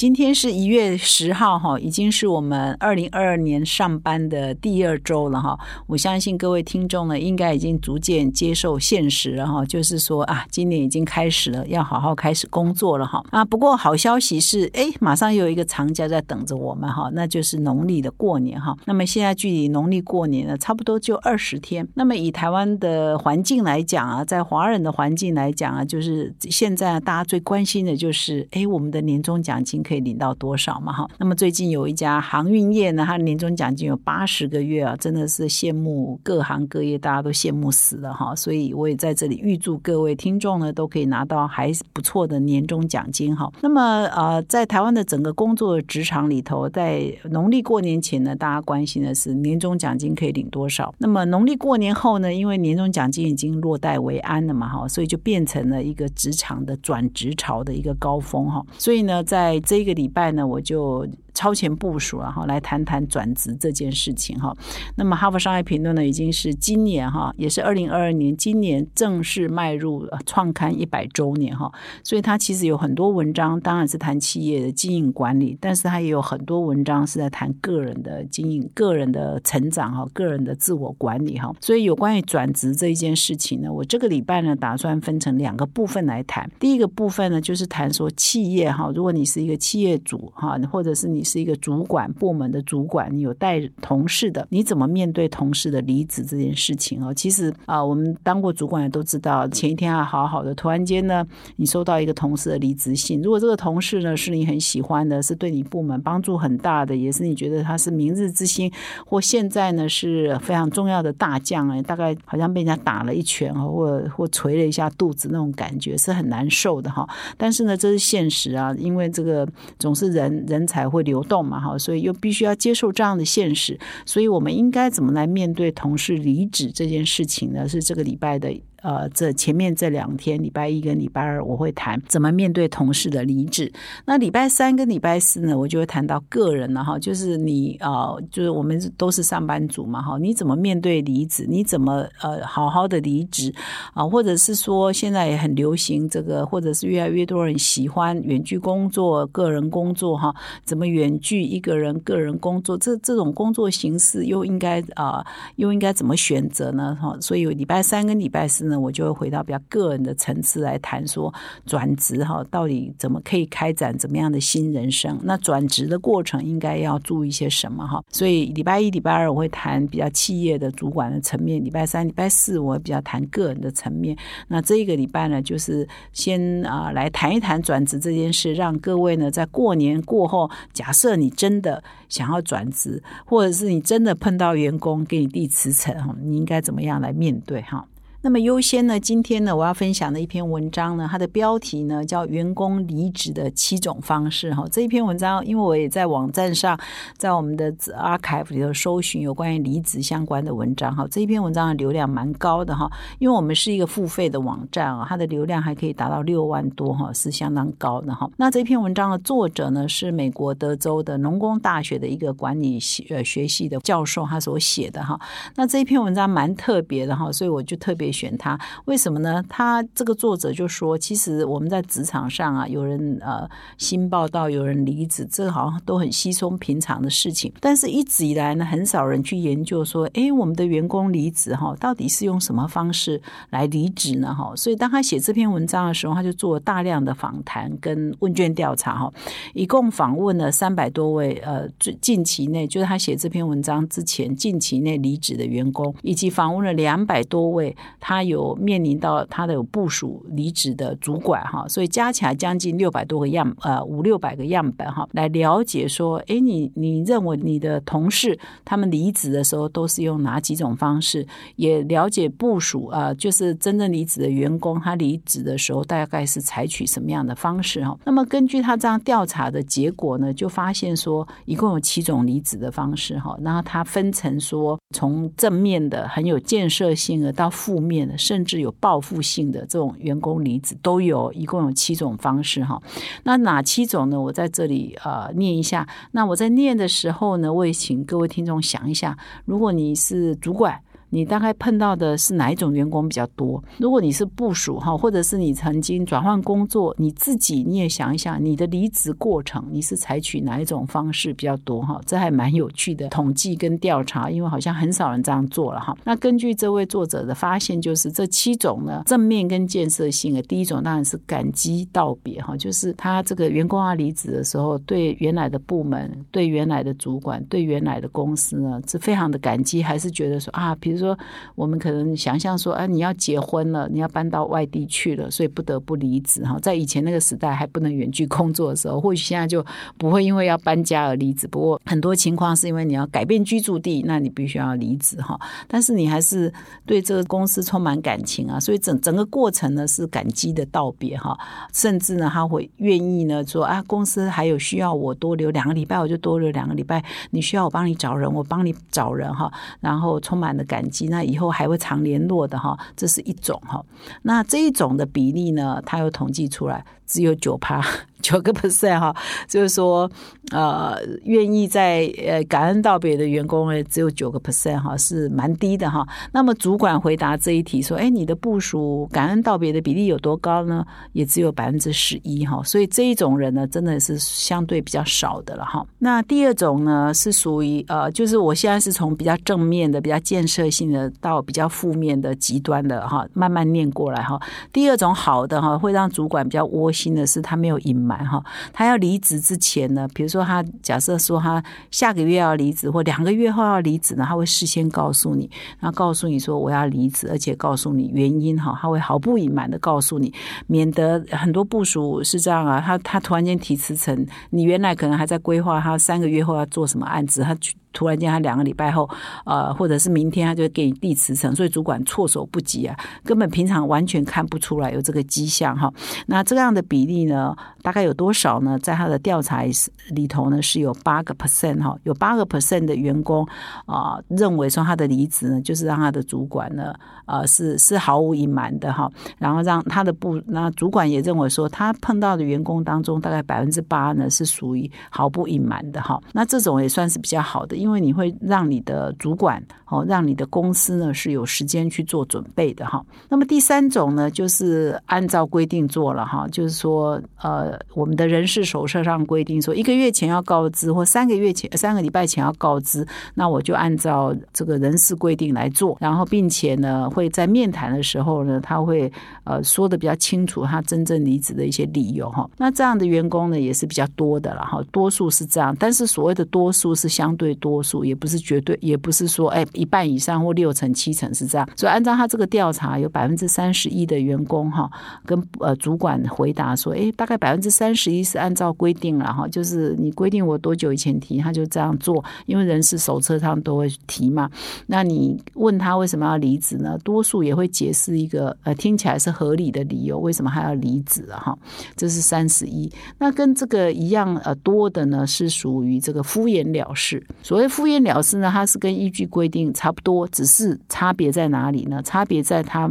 今天是一月十号，哈，已经是我们二零二二年上班的第二周了，哈。我相信各位听众呢，应该已经逐渐接受现实了，哈。就是说啊，今年已经开始了，要好好开始工作了，哈。啊，不过好消息是，哎，马上又有一个长假在等着我们，哈，那就是农历的过年，哈。那么现在距离农历过年呢，差不多就二十天。那么以台湾的环境来讲啊，在华人的环境来讲啊，就是现在大家最关心的就是，哎，我们的年终奖金。可以领到多少嘛？哈，那么最近有一家航运业呢，它年终奖金有八十个月啊，真的是羡慕各行各业，大家都羡慕死了哈。所以我也在这里预祝各位听众呢，都可以拿到还不错的年终奖金哈。那么呃，在台湾的整个工作职场里头，在农历过年前呢，大家关心的是年终奖金可以领多少。那么农历过年后呢，因为年终奖金已经落袋为安了嘛哈，所以就变成了一个职场的转职潮的一个高峰哈。所以呢，在这一个礼拜呢，我就。超前部署了哈，来谈谈转职这件事情哈。那么《哈佛商业评论》呢，已经是今年哈，也是二零二二年，今年正式迈入创刊一百周年哈。所以它其实有很多文章，当然是谈企业的经营管理，但是它也有很多文章是在谈个人的经营、个人的成长哈、个人的自我管理哈。所以有关于转职这一件事情呢，我这个礼拜呢，打算分成两个部分来谈。第一个部分呢，就是谈说企业哈，如果你是一个企业主哈，或者是你。是一个主管部门的主管，你有带同事的，你怎么面对同事的离职这件事情哦？其实啊，我们当过主管的都知道，前一天还好好的，突然间呢，你收到一个同事的离职信。如果这个同事呢是你很喜欢的，是对你部门帮助很大的，也是你觉得他是明日之星，或现在呢是非常重要的大将哎，大概好像被人家打了一拳啊，或或捶了一下肚子那种感觉是很难受的哈。但是呢，这是现实啊，因为这个总是人人才会。流动嘛，哈，所以又必须要接受这样的现实，所以我们应该怎么来面对同事离职这件事情呢？是这个礼拜的。呃，这前面这两天，礼拜一跟礼拜二，我会谈怎么面对同事的离职。那礼拜三跟礼拜四呢，我就会谈到个人了哈，就是你啊，就是我们都是上班族嘛哈，你怎么面对离职？你怎么呃好好的离职啊？或者是说现在也很流行这个，或者是越来越多人喜欢远距工作、个人工作哈？怎么远距一个人个人工作？这这种工作形式又应该啊，又应该怎么选择呢？哈，所以礼拜三跟礼拜四。那我就会回到比较个人的层次来谈说转职哈，到底怎么可以开展怎么样的新人生？那转职的过程应该要注意些什么哈？所以礼拜一、礼拜二我会谈比较企业的主管的层面，礼拜三、礼拜四我比较谈个人的层面。那这一个礼拜呢，就是先啊来谈一谈转职这件事，让各位呢在过年过后，假设你真的想要转职，或者是你真的碰到员工给你递辞呈，你应该怎么样来面对哈？那么优先呢？今天呢，我要分享的一篇文章呢，它的标题呢叫《员工离职的七种方式》哈。这一篇文章，因为我也在网站上，在我们的 archive 里头搜寻有关于离职相关的文章哈。这一篇文章的流量蛮高的哈，因为我们是一个付费的网站啊，它的流量还可以达到六万多哈，是相当高的哈。那这篇文章的作者呢，是美国德州的农工大学的一个管理系呃学系的教授，他所写的哈。那这一篇文章蛮特别的哈，所以我就特别。选他为什么呢？他这个作者就说，其实我们在职场上啊，有人呃新报道，有人离职，这好像都很稀松平常的事情。但是一直以来呢，很少人去研究说，哎，我们的员工离职哈，到底是用什么方式来离职呢？哈，所以当他写这篇文章的时候，他就做了大量的访谈跟问卷调查哈，一共访问了三百多位呃，最近期内就是他写这篇文章之前近期内离职的员工，以及访问了两百多位。他有面临到他的有部署离职的主管哈，所以加起来将近六百多个样呃五六百个样本哈，来了解说，哎，你你认为你的同事他们离职的时候都是用哪几种方式？也了解部署啊，就是真正离职的员工他离职的时候大概是采取什么样的方式哈？那么根据他这样调查的结果呢，就发现说一共有七种离职的方式哈，然后他分成说从正面的很有建设性的到负面。面，甚至有报复性的这种员工离职都有，一共有七种方式哈。那哪七种呢？我在这里呃念一下。那我在念的时候呢，我也请各位听众想一下，如果你是主管。你大概碰到的是哪一种员工比较多？如果你是部署哈，或者是你曾经转换工作，你自己你也想一想，你的离职过程你是采取哪一种方式比较多哈？这还蛮有趣的统计跟调查，因为好像很少人这样做了哈。那根据这位作者的发现，就是这七种呢，正面跟建设性的。第一种当然是感激道别哈，就是他这个员工啊离职的时候，对原来的部门、对原来的主管、对原来的公司呢，是非常的感激，还是觉得说啊，比如。说我们可能想象说，啊，你要结婚了，你要搬到外地去了，所以不得不离职哈。在以前那个时代还不能远距工作的时候，或许现在就不会因为要搬家而离职。不过很多情况是因为你要改变居住地，那你必须要离职哈。但是你还是对这个公司充满感情啊，所以整整个过程呢是感激的道别哈。甚至呢他会愿意呢说啊，公司还有需要我多留两个礼拜，我就多留两个礼拜。你需要我帮你找人，我帮你找人哈。然后充满了感。那以后还会常联络的哈，这是一种哈。那这一种的比例呢，它又统计出来。只有九趴 九个 percent 哈，就是说，呃，愿意在呃感恩道别的员工呢，只有九个 percent 哈，是蛮低的哈。那么主管回答这一题说：“哎，你的部署感恩道别的比例有多高呢？也只有百分之十一哈。所以这一种人呢，真的是相对比较少的了哈。那第二种呢，是属于呃，就是我现在是从比较正面的、比较建设性的到比较负面的极端的哈，慢慢念过来哈。第二种好的哈，会让主管比较窝。心的是他没有隐瞒哈，他要离职之前呢，比如说他假设说他下个月要离职或两个月后要离职呢，他会事先告诉你，然后告诉你说我要离职，而且告诉你原因哈，他会毫不隐瞒的告诉你，免得很多部署是这样啊，他他突然间提辞呈，你原来可能还在规划他三个月后要做什么案子，他。突然间，他两个礼拜后，呃，或者是明天，他就给你递辞呈，所以主管措手不及啊，根本平常完全看不出来有这个迹象哈。那这样的比例呢，大概有多少呢？在他的调查里头呢，是有八个 percent 哈，有八个 percent 的员工啊，认为说他的离职呢，就是让他的主管呢，呃，是是毫无隐瞒的哈。然后让他的部，那主管也认为说，他碰到的员工当中，大概百分之八呢是属于毫不隐瞒的哈。那这种也算是比较好的。因为你会让你的主管哦，让你的公司呢是有时间去做准备的哈。那么第三种呢，就是按照规定做了哈，就是说呃，我们的人事手册上规定说，一个月前要告知，或三个月前、三个礼拜前要告知，那我就按照这个人事规定来做，然后并且呢，会在面谈的时候呢，他会呃说的比较清楚，他真正离职的一些理由哈。那这样的员工呢，也是比较多的了哈，多数是这样，但是所谓的多数是相对多。数也不是绝对，也不是说哎一半以上或六成七成是这样。所以按照他这个调查，有百分之三十一的员工哈，跟呃主管回答说，哎，大概百分之三十一是按照规定了哈，就是你规定我多久以前提，他就这样做，因为人事手册上都会提嘛。那你问他为什么要离职呢？多数也会解释一个呃听起来是合理的理由，为什么还要离职啊？哈，这是三十一。那跟这个一样呃多的呢，是属于这个敷衍了事。所谓敷衍了事呢，它是跟依据规定差不多，只是差别在哪里呢？差别在他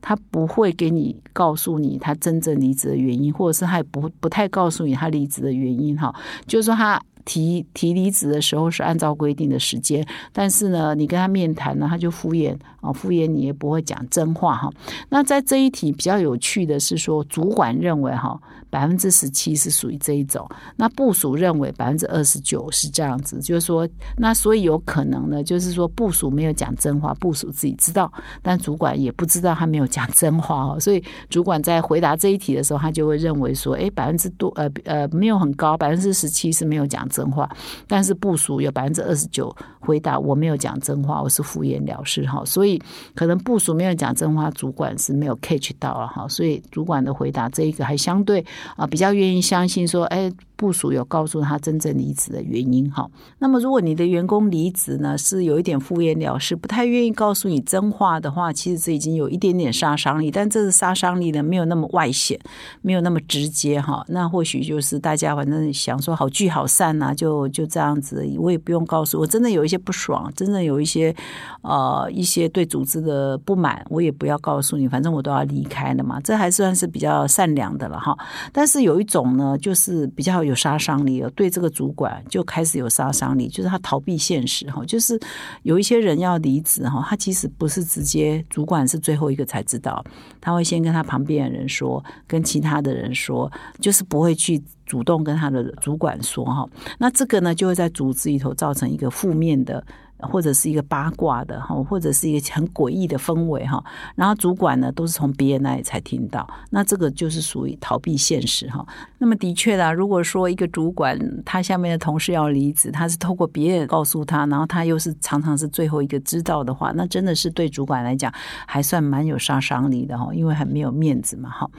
他不会给你告诉你他真正离职的原因，或者是他也不不太告诉你他离职的原因哈。就是说他提提离职的时候是按照规定的时间，但是呢，你跟他面谈呢，他就敷衍啊，敷衍你也不会讲真话哈。那在这一题比较有趣的是说，主管认为哈。百分之十七是属于这一种，那部署认为百分之二十九是这样子，就是说，那所以有可能呢，就是说部署没有讲真话，部署自己知道，但主管也不知道他没有讲真话哦，所以主管在回答这一题的时候，他就会认为说，哎，百分之多呃呃没有很高，百分之十七是没有讲真真话，但是部署有百分之二十九回答我没有讲真话，我是敷衍了事哈，所以可能部署没有讲真话，主管是没有 catch 到了哈，所以主管的回答这一个还相对。啊，比较愿意相信说，哎，部署有告诉他真正离职的原因哈。那么如果你的员工离职呢，是有一点敷衍了事，不太愿意告诉你真话的话，其实这已经有一点点杀伤力，但这个杀伤力呢，没有那么外显，没有那么直接哈。那或许就是大家反正想说好聚好散呐，就就这样子，我也不用告诉我真的有一些不爽，真的有一些呃一些对组织的不满，我也不要告诉你，反正我都要离开了嘛，这还算是比较善良的了哈。但是有一种呢，就是比较有有杀伤力了，对这个主管就开始有杀伤力，就是他逃避现实哈，就是有一些人要离职哈，他其实不是直接主管是最后一个才知道，他会先跟他旁边的人说，跟其他的人说，就是不会去主动跟他的主管说哈。那这个呢，就会在组织里头造成一个负面的。或者是一个八卦的哈，或者是一个很诡异的氛围哈，然后主管呢都是从别人那里才听到，那这个就是属于逃避现实哈。那么的确啦，如果说一个主管他下面的同事要离职，他是透过别人告诉他，然后他又是常常是最后一个知道的话，那真的是对主管来讲还算蛮有杀伤力的哈，因为很没有面子嘛哈。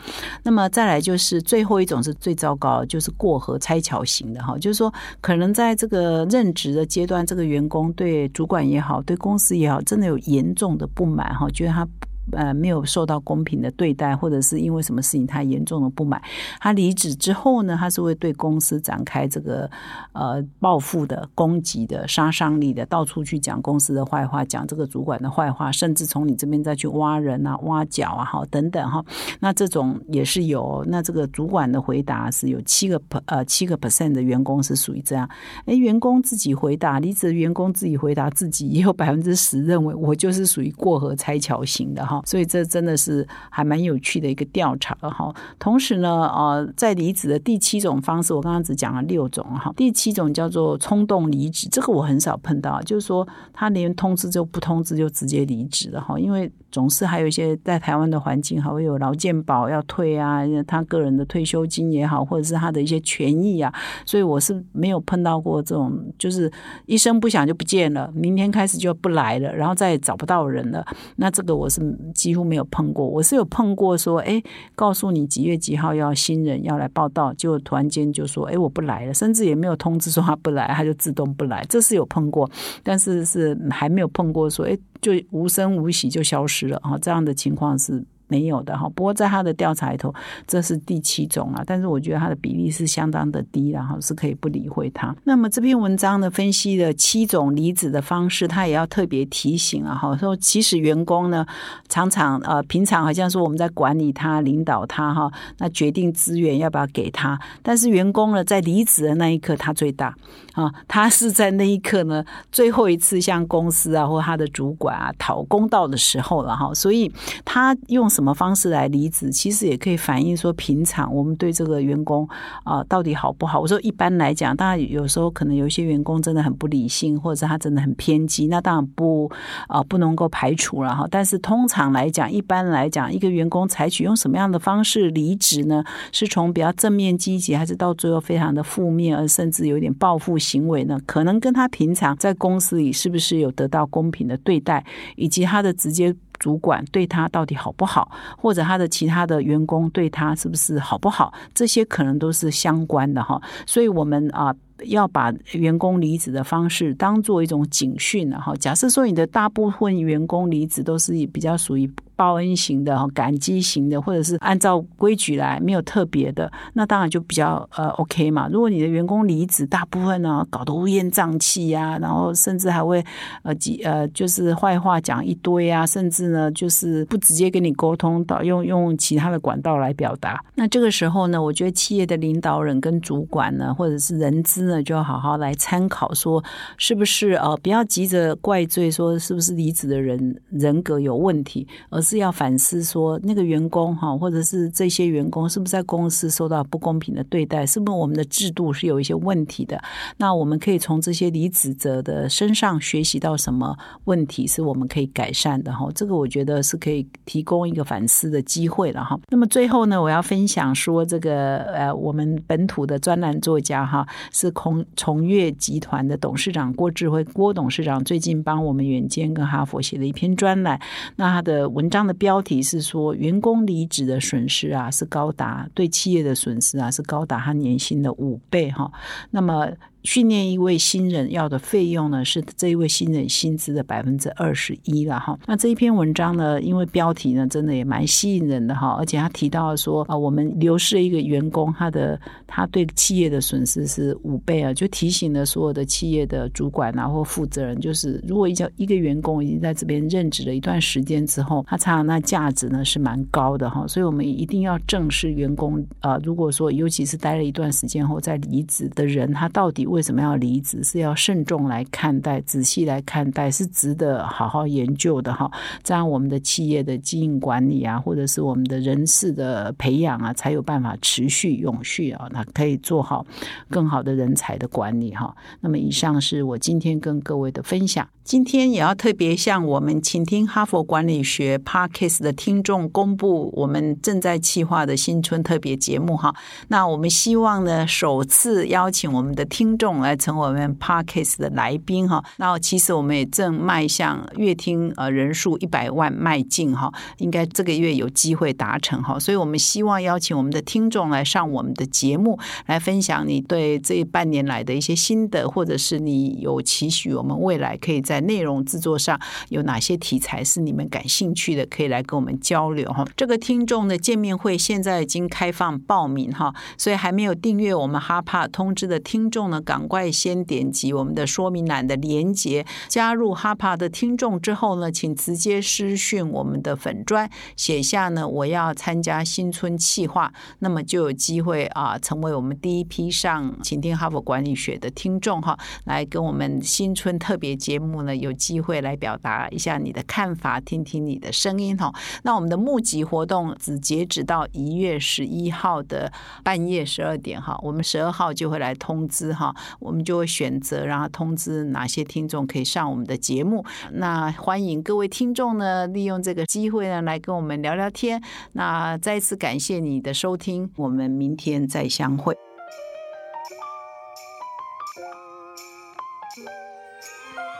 那么再来就是最后一种是最糟糕，就是过河拆桥型的哈，就是说可能在这个任职的阶段，这个员工对主管也好，对公司也好，真的有严重的不满哈，觉得他。呃，没有受到公平的对待，或者是因为什么事情他严重的不满，他离职之后呢，他是会对公司展开这个呃报复的、攻击的、杀伤力的，到处去讲公司的坏话，讲这个主管的坏话，甚至从你这边再去挖人啊、挖角啊，好等等哈。那这种也是有。那这个主管的回答是有七个呃七个 percent 的员工是属于这样。哎，员工自己回答，离职的员工自己回答自己，也有百分之十认为我就是属于过河拆桥型的哈。所以这真的是还蛮有趣的一个调查哈。同时呢，呃，在离职的第七种方式，我刚刚只讲了六种哈。第七种叫做冲动离职，这个我很少碰到，就是说他连通知就不通知就直接离职了哈，因为。总是还有一些在台湾的环境，还会有劳健保要退啊，他个人的退休金也好，或者是他的一些权益啊，所以我是没有碰到过这种，就是一声不响就不见了，明天开始就不来了，然后再也找不到人了。那这个我是几乎没有碰过。我是有碰过说，哎，告诉你几月几号要新人要来报道，就突然间就说，哎，我不来了，甚至也没有通知说他不来，他就自动不来，这是有碰过，但是是还没有碰过说，哎。就无声无息就消失了啊，这样的情况是。没有的哈，不过在他的调查里头，这是第七种啊，但是我觉得他的比例是相当的低，然后是可以不理会他。那么这篇文章呢，分析了七种离职的方式，他也要特别提醒啊，哈，说其实员工呢，常常呃，平常好像说我们在管理他、领导他哈，那决定资源要不要给他，但是员工呢，在离职的那一刻他最大啊，他是在那一刻呢，最后一次向公司啊或他的主管啊讨公道的时候了哈，所以他用什什么方式来离职？其实也可以反映说，平常我们对这个员工啊，到底好不好？我说一般来讲，当然有时候可能有一些员工真的很不理性，或者他真的很偏激，那当然不啊不能够排除了哈。但是通常来讲，一般来讲，一个员工采取用什么样的方式离职呢？是从比较正面积极，还是到最后非常的负面，而甚至有点报复行为呢？可能跟他平常在公司里是不是有得到公平的对待，以及他的直接。主管对他到底好不好，或者他的其他的员工对他是不是好不好，这些可能都是相关的哈。所以，我们啊要把员工离职的方式当做一种警讯了哈。假设说你的大部分员工离职都是比较属于。报恩型的、感激型的，或者是按照规矩来，没有特别的，那当然就比较呃 OK 嘛。如果你的员工离职，大部分呢搞得乌烟瘴气呀，然后甚至还会呃几呃就是坏话讲一堆啊，甚至呢就是不直接跟你沟通，到用用其他的管道来表达。那这个时候呢，我觉得企业的领导人跟主管呢，或者是人资那，就要好好来参考，说是不是呃不要急着怪罪，说是不是离职的人人格有问题，而。是要反思说，那个员工哈，或者是这些员工，是不是在公司受到不公平的对待？是不是我们的制度是有一些问题的？那我们可以从这些离职者的身上学习到什么问题是我们可以改善的？哈，这个我觉得是可以提供一个反思的机会了哈。那么最后呢，我要分享说，这个呃，我们本土的专栏作家哈，是空崇越集团的董事长郭智辉郭董事长最近帮我们远见跟哈佛写了一篇专栏，那他的文章的标题是说，员工离职的损失啊是高达对企业的损失啊是高达他年薪的五倍哈，那么。训练一位新人要的费用呢，是这一位新人薪资的百分之二十一了哈。那这一篇文章呢，因为标题呢，真的也蛮吸引人的哈，而且他提到说啊，我们流失一个员工，他的他对企业的损失是五倍啊，就提醒了所有的企业的主管啊或负责人，就是如果一叫一个员工已经在这边任职了一段时间之后，他差那价值呢是蛮高的哈，所以我们一定要正视员工啊，如果说尤其是待了一段时间后再离职的人，他到底。为什么要离职？是要慎重来看待，仔细来看待，是值得好好研究的哈。这样我们的企业的经营管理啊，或者是我们的人事的培养啊，才有办法持续永续啊。那可以做好更好的人才的管理哈。那么以上是我今天跟各位的分享。今天也要特别向我们倾听哈佛管理学 Parkes 的听众公布我们正在企划的新春特别节目哈。那我们希望呢，首次邀请我们的听众来成为我们 Parkes 的来宾哈。那其实我们也正迈向月听呃人数一百万迈进哈，应该这个月有机会达成哈。所以我们希望邀请我们的听众来上我们的节目，来分享你对这半年来的一些心得，或者是你有期许我们未来可以在内容制作上有哪些题材是你们感兴趣的，可以来跟我们交流哈。这个听众的见面会现在已经开放报名哈，所以还没有订阅我们哈帕通知的听众呢，赶快先点击我们的说明栏的连接，加入哈帕的听众之后呢，请直接私讯我们的粉砖，写下呢我要参加新春企划，那么就有机会啊成为我们第一批上倾听哈佛管理学的听众哈，来跟我们新春特别节目呢。有机会来表达一下你的看法，听听你的声音哈。那我们的募集活动只截止到一月十一号的半夜十二点哈，我们十二号就会来通知哈，我们就会选择然后通知哪些听众可以上我们的节目。那欢迎各位听众呢，利用这个机会呢来跟我们聊聊天。那再次感谢你的收听，我们明天再相会。